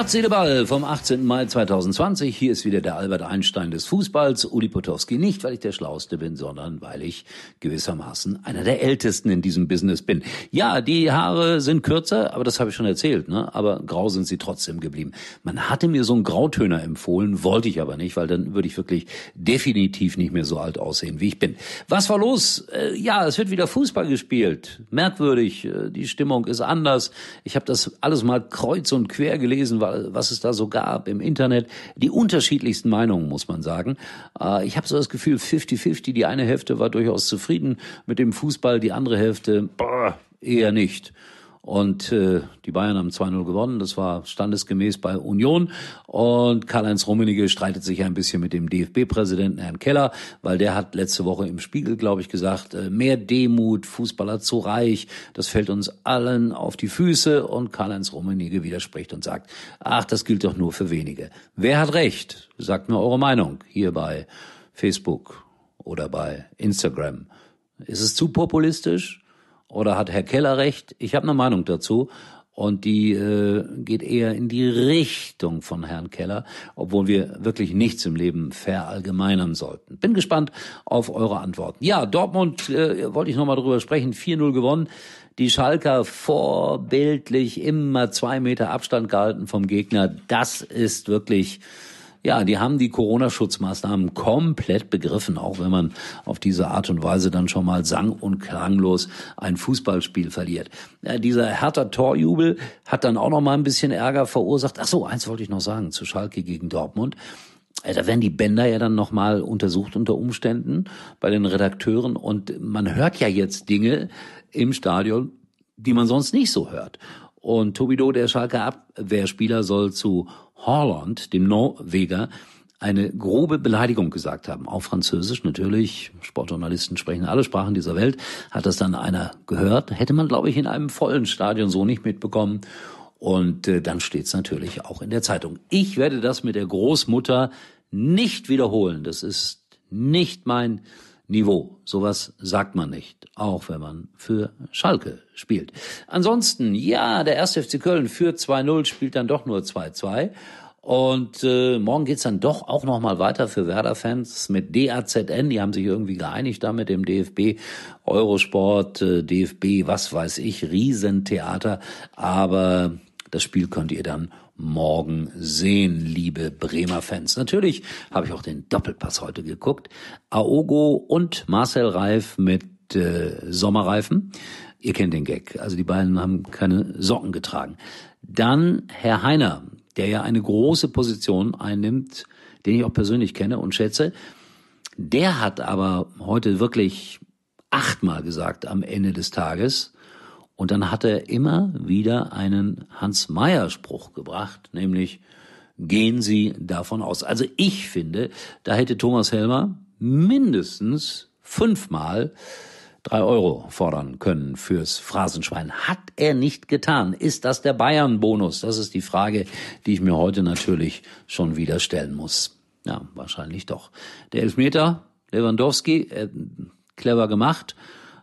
Herz, Seele, Ball vom 18. Mai 2020. Hier ist wieder der Albert Einstein des Fußballs, Uli Potowski. Nicht, weil ich der Schlauste bin, sondern weil ich gewissermaßen einer der Ältesten in diesem Business bin. Ja, die Haare sind kürzer, aber das habe ich schon erzählt, ne? aber grau sind sie trotzdem geblieben. Man hatte mir so einen Grautöner empfohlen, wollte ich aber nicht, weil dann würde ich wirklich definitiv nicht mehr so alt aussehen, wie ich bin. Was war los? Äh, ja, es wird wieder Fußball gespielt. Merkwürdig, äh, die Stimmung ist anders. Ich habe das alles mal kreuz und quer gelesen, was es da so gab im Internet. Die unterschiedlichsten Meinungen, muss man sagen. Äh, ich habe so das Gefühl, 50-50, die eine Hälfte war durchaus zufrieden mit dem Fußball, die andere Hälfte boah, eher nicht. Und äh, die Bayern haben 2-0 gewonnen. Das war standesgemäß bei Union. Und Karl-Heinz Rummenigge streitet sich ein bisschen mit dem DFB-Präsidenten Herrn Keller, weil der hat letzte Woche im Spiegel, glaube ich, gesagt, äh, mehr Demut, Fußballer zu reich, das fällt uns allen auf die Füße. Und Karl-Heinz Rummenigge widerspricht und sagt, ach, das gilt doch nur für wenige. Wer hat recht? Sagt mir eure Meinung hier bei Facebook oder bei Instagram. Ist es zu populistisch? Oder hat Herr Keller recht? Ich habe eine Meinung dazu. Und die äh, geht eher in die Richtung von Herrn Keller, obwohl wir wirklich nichts im Leben verallgemeinern sollten. Bin gespannt auf eure Antworten. Ja, Dortmund äh, wollte ich nochmal drüber sprechen. 4-0 gewonnen. Die Schalker vorbildlich immer zwei Meter Abstand gehalten vom Gegner. Das ist wirklich ja, die haben die Corona-Schutzmaßnahmen komplett begriffen, auch wenn man auf diese Art und Weise dann schon mal sang- und klanglos ein Fußballspiel verliert. Ja, dieser härter Torjubel hat dann auch noch mal ein bisschen Ärger verursacht. Ach so, eins wollte ich noch sagen zu Schalke gegen Dortmund. Da werden die Bänder ja dann nochmal untersucht unter Umständen bei den Redakteuren und man hört ja jetzt Dinge im Stadion, die man sonst nicht so hört. Und Tobido, der Schalke Abwehrspieler, soll zu Holland, dem Norweger, eine grobe Beleidigung gesagt haben. Auf Französisch natürlich. Sportjournalisten sprechen alle Sprachen dieser Welt. Hat das dann einer gehört? Hätte man, glaube ich, in einem vollen Stadion so nicht mitbekommen. Und äh, dann steht's natürlich auch in der Zeitung. Ich werde das mit der Großmutter nicht wiederholen. Das ist nicht mein Niveau. Sowas sagt man nicht, auch wenn man für Schalke spielt. Ansonsten, ja, der erste FC Köln führt 2-0, spielt dann doch nur 2-2. Und äh, morgen geht's dann doch auch nochmal weiter für Werder-Fans mit DAZN. Die haben sich irgendwie geeinigt da mit dem DFB, Eurosport, äh, DFB, was weiß ich, Riesentheater. Aber das Spiel könnt ihr dann morgen sehen, liebe Bremer Fans. Natürlich habe ich auch den Doppelpass heute geguckt. Aogo und Marcel Reif mit äh, Sommerreifen. Ihr kennt den Gag. Also die beiden haben keine Socken getragen. Dann Herr Heiner, der ja eine große Position einnimmt, den ich auch persönlich kenne und schätze. Der hat aber heute wirklich achtmal gesagt am Ende des Tages, und dann hat er immer wieder einen Hans-Meyer-Spruch gebracht, nämlich gehen Sie davon aus. Also ich finde, da hätte Thomas Helmer mindestens fünfmal drei Euro fordern können fürs Phrasenschwein. Hat er nicht getan. Ist das der Bayern-Bonus? Das ist die Frage, die ich mir heute natürlich schon wieder stellen muss. Ja, wahrscheinlich doch. Der Elfmeter, Lewandowski, äh, clever gemacht,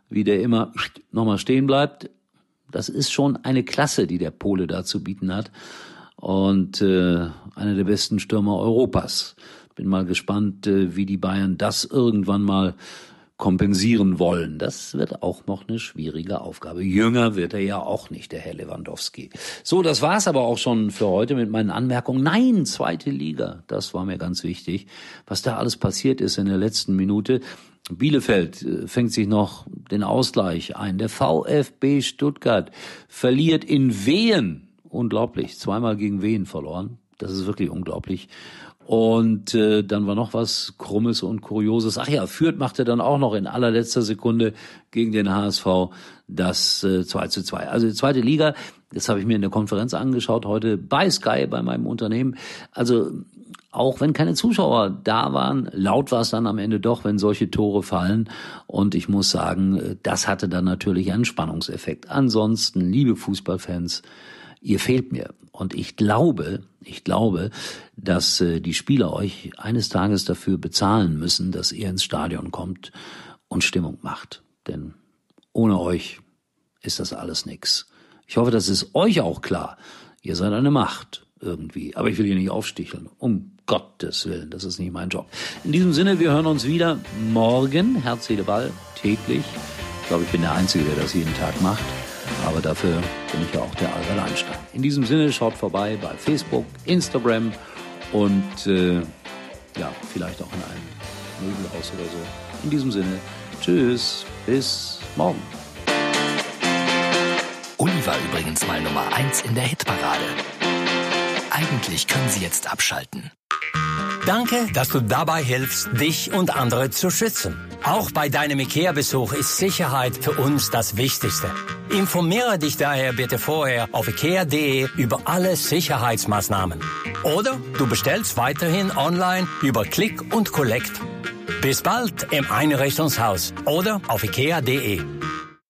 wie der immer nochmal stehen bleibt. Das ist schon eine Klasse, die der Pole da zu bieten hat. Und äh, einer der besten Stürmer Europas. Bin mal gespannt, äh, wie die Bayern das irgendwann mal kompensieren wollen. Das wird auch noch eine schwierige Aufgabe. Jünger wird er ja auch nicht, der Herr Lewandowski. So, das war's aber auch schon für heute mit meinen Anmerkungen. Nein, zweite Liga, das war mir ganz wichtig. Was da alles passiert ist in der letzten Minute. Bielefeld äh, fängt sich noch den Ausgleich ein. Der VfB Stuttgart verliert in Wehen. Unglaublich. Zweimal gegen Wehen verloren. Das ist wirklich unglaublich. Und äh, dann war noch was Krummes und Kurioses. Ach ja, Fürth machte dann auch noch in allerletzter Sekunde gegen den HSV das äh, 2 zu 2. Also die zweite Liga, das habe ich mir in der Konferenz angeschaut heute bei Sky, bei meinem Unternehmen. Also auch wenn keine Zuschauer da waren, laut war es dann am Ende doch, wenn solche Tore fallen. Und ich muss sagen, das hatte dann natürlich einen Spannungseffekt. Ansonsten, liebe Fußballfans, Ihr fehlt mir. Und ich glaube, ich glaube, dass äh, die Spieler euch eines Tages dafür bezahlen müssen, dass ihr ins Stadion kommt und Stimmung macht. Denn ohne euch ist das alles nix. Ich hoffe, das ist euch auch klar. Ihr seid eine Macht irgendwie. Aber ich will hier nicht aufsticheln. Um Gottes Willen, das ist nicht mein Job. In diesem Sinne, wir hören uns wieder morgen. Herz, Seele, Ball, täglich. Ich glaube, ich bin der Einzige, der das jeden Tag macht. Aber dafür bin ich ja auch der Albert Einstein. In diesem Sinne, schaut vorbei bei Facebook, Instagram und äh, ja, vielleicht auch in einem Möbelhaus oder so. In diesem Sinne, tschüss, bis morgen. Uli war übrigens mal Nummer 1 in der Hitparade. Eigentlich können Sie jetzt abschalten. Danke, dass du dabei hilfst, dich und andere zu schützen. Auch bei deinem IKEA-Besuch ist Sicherheit für uns das Wichtigste. Informiere dich daher bitte vorher auf ikea.de über alle Sicherheitsmaßnahmen. Oder du bestellst weiterhin online über Click und Collect. Bis bald im Einrichtungshaus oder auf ikea.de.